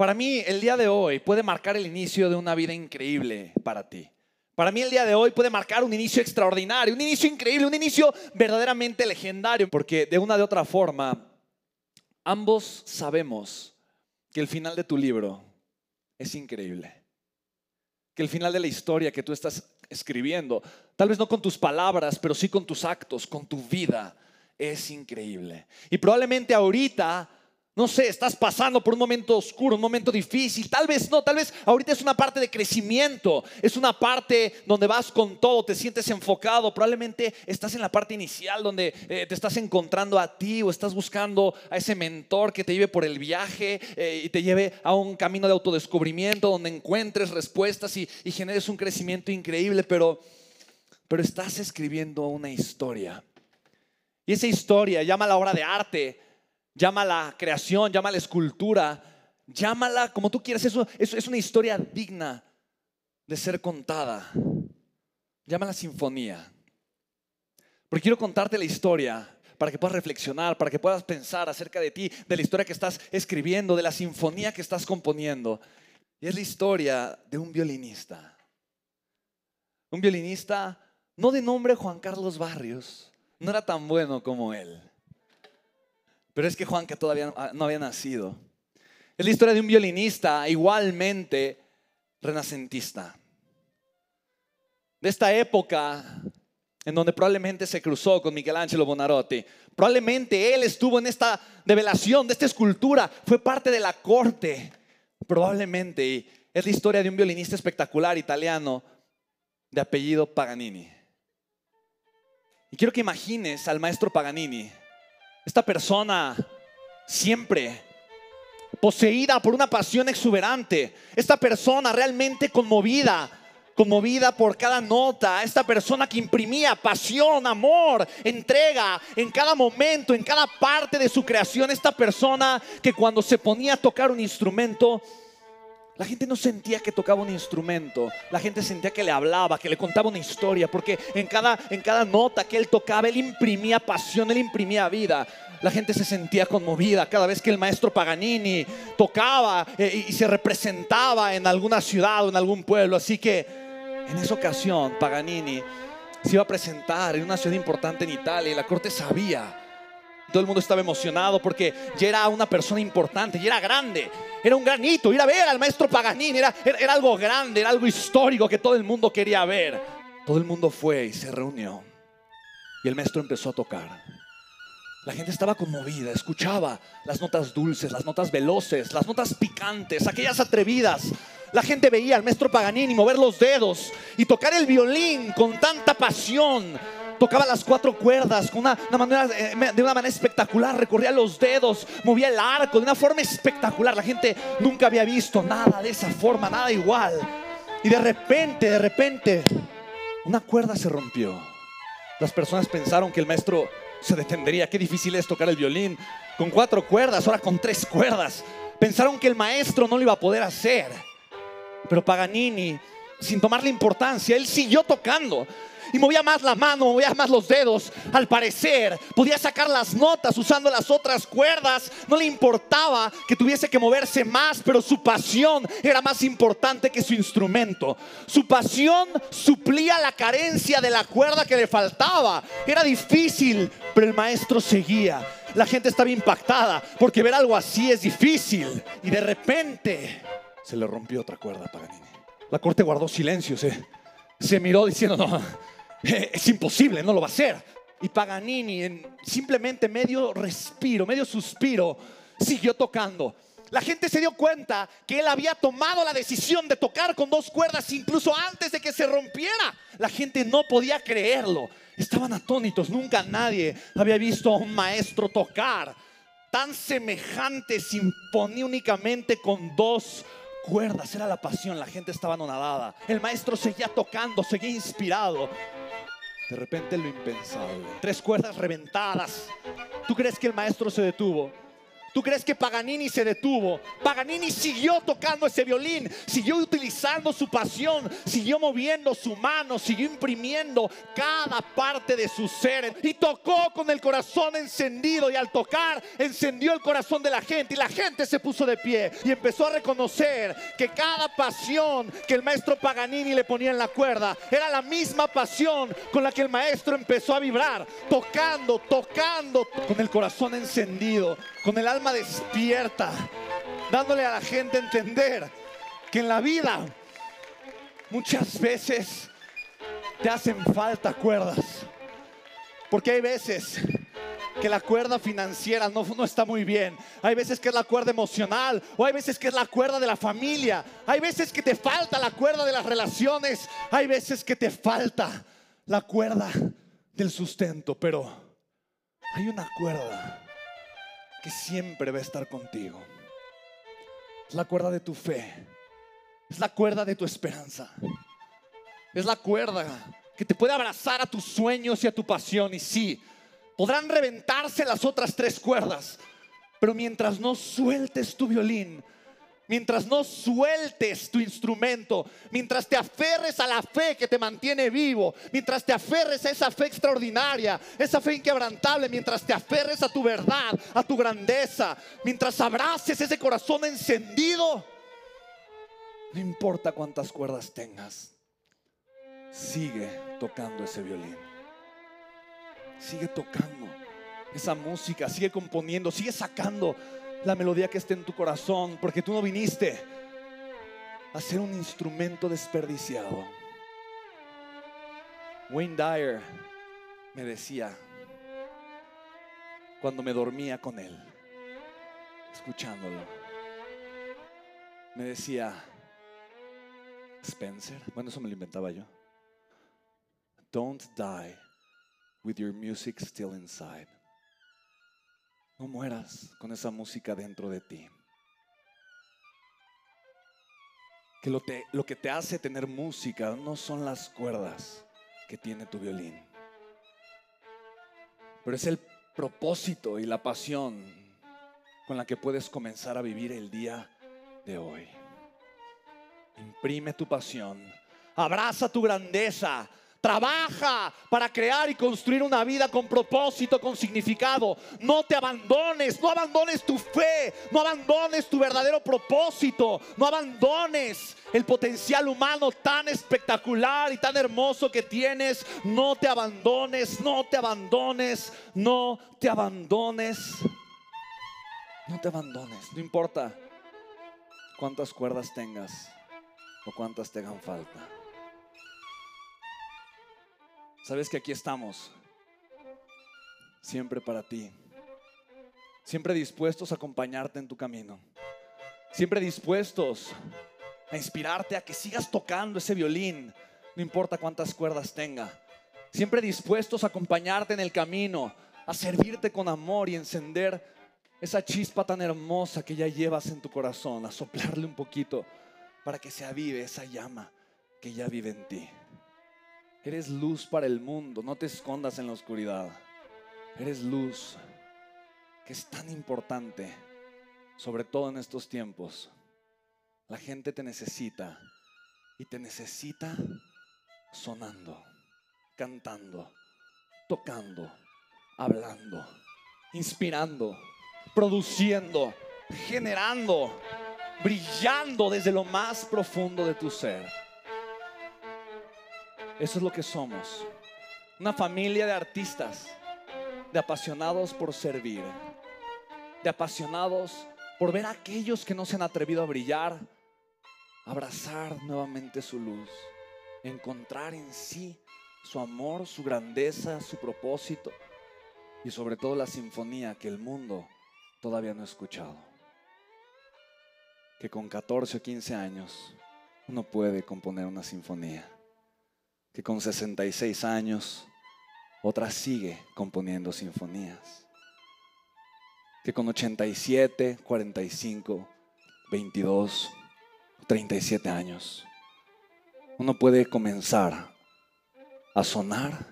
Para mí, el día de hoy puede marcar el inicio de una vida increíble para ti. Para mí el día de hoy puede marcar un inicio extraordinario, un inicio increíble, un inicio verdaderamente legendario, porque de una de otra forma, ambos sabemos que el final de tu libro es increíble. Que el final de la historia que tú estás escribiendo, tal vez no con tus palabras, pero sí con tus actos, con tu vida, es increíble. Y probablemente ahorita no sé, estás pasando por un momento oscuro, un momento difícil. Tal vez no, tal vez ahorita es una parte de crecimiento. Es una parte donde vas con todo, te sientes enfocado. Probablemente estás en la parte inicial donde eh, te estás encontrando a ti o estás buscando a ese mentor que te lleve por el viaje eh, y te lleve a un camino de autodescubrimiento donde encuentres respuestas y, y generes un crecimiento increíble. Pero, pero estás escribiendo una historia. Y esa historia, llama la obra de arte llámala creación, llámala escultura, llámala como tú quieras. Eso, es una historia digna de ser contada. Llámala sinfonía. Porque quiero contarte la historia para que puedas reflexionar, para que puedas pensar acerca de ti, de la historia que estás escribiendo, de la sinfonía que estás componiendo. Y es la historia de un violinista. Un violinista no de nombre Juan Carlos Barrios, no era tan bueno como él. Pero es que Juan, que todavía no había nacido, es la historia de un violinista igualmente renacentista. De esta época en donde probablemente se cruzó con Michelangelo Bonarotti. Probablemente él estuvo en esta develación, de esta escultura, fue parte de la corte. Probablemente y es la historia de un violinista espectacular italiano de apellido Paganini. Y quiero que imagines al maestro Paganini esta persona siempre poseída por una pasión exuberante. Esta persona realmente conmovida, conmovida por cada nota. Esta persona que imprimía pasión, amor, entrega en cada momento, en cada parte de su creación. Esta persona que cuando se ponía a tocar un instrumento, la gente no sentía que tocaba un instrumento, la gente sentía que le hablaba, que le contaba una historia, porque en cada, en cada nota que él tocaba, él imprimía pasión, él imprimía vida. La gente se sentía conmovida cada vez que el maestro Paganini tocaba eh, y se representaba en alguna ciudad o en algún pueblo. Así que en esa ocasión Paganini se iba a presentar en una ciudad importante en Italia y la corte sabía todo el mundo estaba emocionado porque ya era una persona importante, ya era grande, era un granito. Ir a ver al maestro Paganini era, era algo grande, era algo histórico que todo el mundo quería ver. Todo el mundo fue y se reunió. Y el maestro empezó a tocar. La gente estaba conmovida, escuchaba las notas dulces, las notas veloces, las notas picantes, aquellas atrevidas. La gente veía al maestro Paganini mover los dedos y tocar el violín con tanta pasión tocaba las cuatro cuerdas con una, manera, eh, de una manera espectacular, recorría los dedos, movía el arco de una forma espectacular. La gente nunca había visto nada de esa forma, nada igual. Y de repente, de repente, una cuerda se rompió. Las personas pensaron que el maestro se detendría. Qué difícil es tocar el violín con cuatro cuerdas, ahora con tres cuerdas. Pensaron que el maestro no lo iba a poder hacer. Pero Paganini, sin tomarle importancia, él siguió tocando y movía más la mano, movía más los dedos. Al parecer, podía sacar las notas usando las otras cuerdas. No le importaba que tuviese que moverse más, pero su pasión era más importante que su instrumento. Su pasión suplía la carencia de la cuerda que le faltaba. Era difícil, pero el maestro seguía. La gente estaba impactada porque ver algo así es difícil. Y de repente se le rompió otra cuerda a Paganini. La corte guardó silencio, se, se miró diciendo, no, es imposible, no lo va a hacer. Y Paganini, en simplemente medio respiro, medio suspiro, siguió tocando. La gente se dio cuenta que él había tomado la decisión de tocar con dos cuerdas incluso antes de que se rompiera. La gente no podía creerlo. Estaban atónitos. Nunca nadie había visto a un maestro tocar tan semejante, sin poner únicamente con dos cuerdas. Era la pasión. La gente estaba anonadada. El maestro seguía tocando, seguía inspirado. De repente lo impensable. Tres cuerdas reventadas. ¿Tú crees que el maestro se detuvo? ¿Tú crees que Paganini se detuvo? Paganini siguió tocando ese violín, siguió utilizando su pasión, siguió moviendo su mano, siguió imprimiendo cada parte de su ser y tocó con el corazón encendido y al tocar encendió el corazón de la gente y la gente se puso de pie y empezó a reconocer que cada pasión que el maestro Paganini le ponía en la cuerda era la misma pasión con la que el maestro empezó a vibrar, tocando, tocando con el corazón encendido, con el despierta, dándole a la gente entender que en la vida muchas veces te hacen falta cuerdas. Porque hay veces que la cuerda financiera no, no, está muy bien. Hay veces que es la cuerda emocional o hay veces que es la cuerda de la familia. Hay veces que te falta la cuerda de las relaciones. Hay veces que te falta la cuerda del sustento. Pero hay una cuerda que siempre va a estar contigo. Es la cuerda de tu fe. Es la cuerda de tu esperanza. Es la cuerda que te puede abrazar a tus sueños y a tu pasión. Y sí, podrán reventarse las otras tres cuerdas. Pero mientras no sueltes tu violín, mientras no sueltes tu instrumento, mientras te aferres a la fe que te mantiene vivo, mientras te aferres a esa fe extraordinaria, esa fe inquebrantable, mientras te aferres a tu verdad, a tu grandeza, mientras abraces ese corazón encendido, no importa cuántas cuerdas tengas, sigue tocando ese violín. Sigue tocando esa música, sigue componiendo, sigue sacando la melodía que esté en tu corazón, porque tú no viniste a ser un instrumento desperdiciado. Wayne Dyer me decía, cuando me dormía con él, escuchándolo, me decía, Spencer, bueno, eso me lo inventaba yo, don't die with your music still inside. No mueras con esa música dentro de ti. Que lo, te, lo, que te hace tener música no son las cuerdas que tiene tu violín, pero es el propósito y la pasión con la que puedes comenzar a vivir el día de hoy. Imprime tu pasión, abraza tu grandeza, Trabaja para crear y construir una vida con propósito, con significado. No te abandones, no abandones tu fe, no abandones tu verdadero propósito, no abandones el potencial humano tan espectacular y tan hermoso que tienes. No te abandones, no te abandones, no te abandones. No te abandones, no importa cuántas cuerdas tengas o cuántas te hagan falta. Sabes que aquí estamos, siempre para ti, siempre dispuestos a acompañarte en tu camino, siempre dispuestos a inspirarte a que sigas tocando ese violín, no importa cuántas cuerdas tenga, siempre dispuestos a acompañarte en el camino, a servirte con amor y encender esa chispa tan hermosa que ya llevas en tu corazón, a soplarle un poquito para que se avive esa llama que ya vive en ti. Eres luz para el mundo, no te escondas en la oscuridad. Eres luz, que es tan importante, sobre todo en estos tiempos. La gente te necesita y te necesita sonando, cantando, tocando, hablando, inspirando, produciendo, generando, brillando desde lo más profundo de tu ser. Eso es lo que somos. Una familia de artistas, de apasionados por servir, de apasionados por ver a aquellos que no se han atrevido a brillar, abrazar nuevamente su luz, encontrar en sí su amor, su grandeza, su propósito y sobre todo la sinfonía que el mundo todavía no ha escuchado. Que con 14 o 15 años uno puede componer una sinfonía que con 66 años otra sigue componiendo sinfonías. Que con 87, 45, 22, 37 años uno puede comenzar a sonar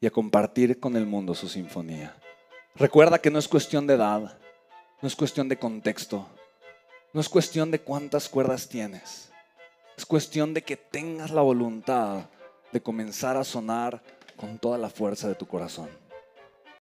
y a compartir con el mundo su sinfonía. Recuerda que no es cuestión de edad, no es cuestión de contexto, no es cuestión de cuántas cuerdas tienes, es cuestión de que tengas la voluntad de comenzar a sonar con toda la fuerza de tu corazón.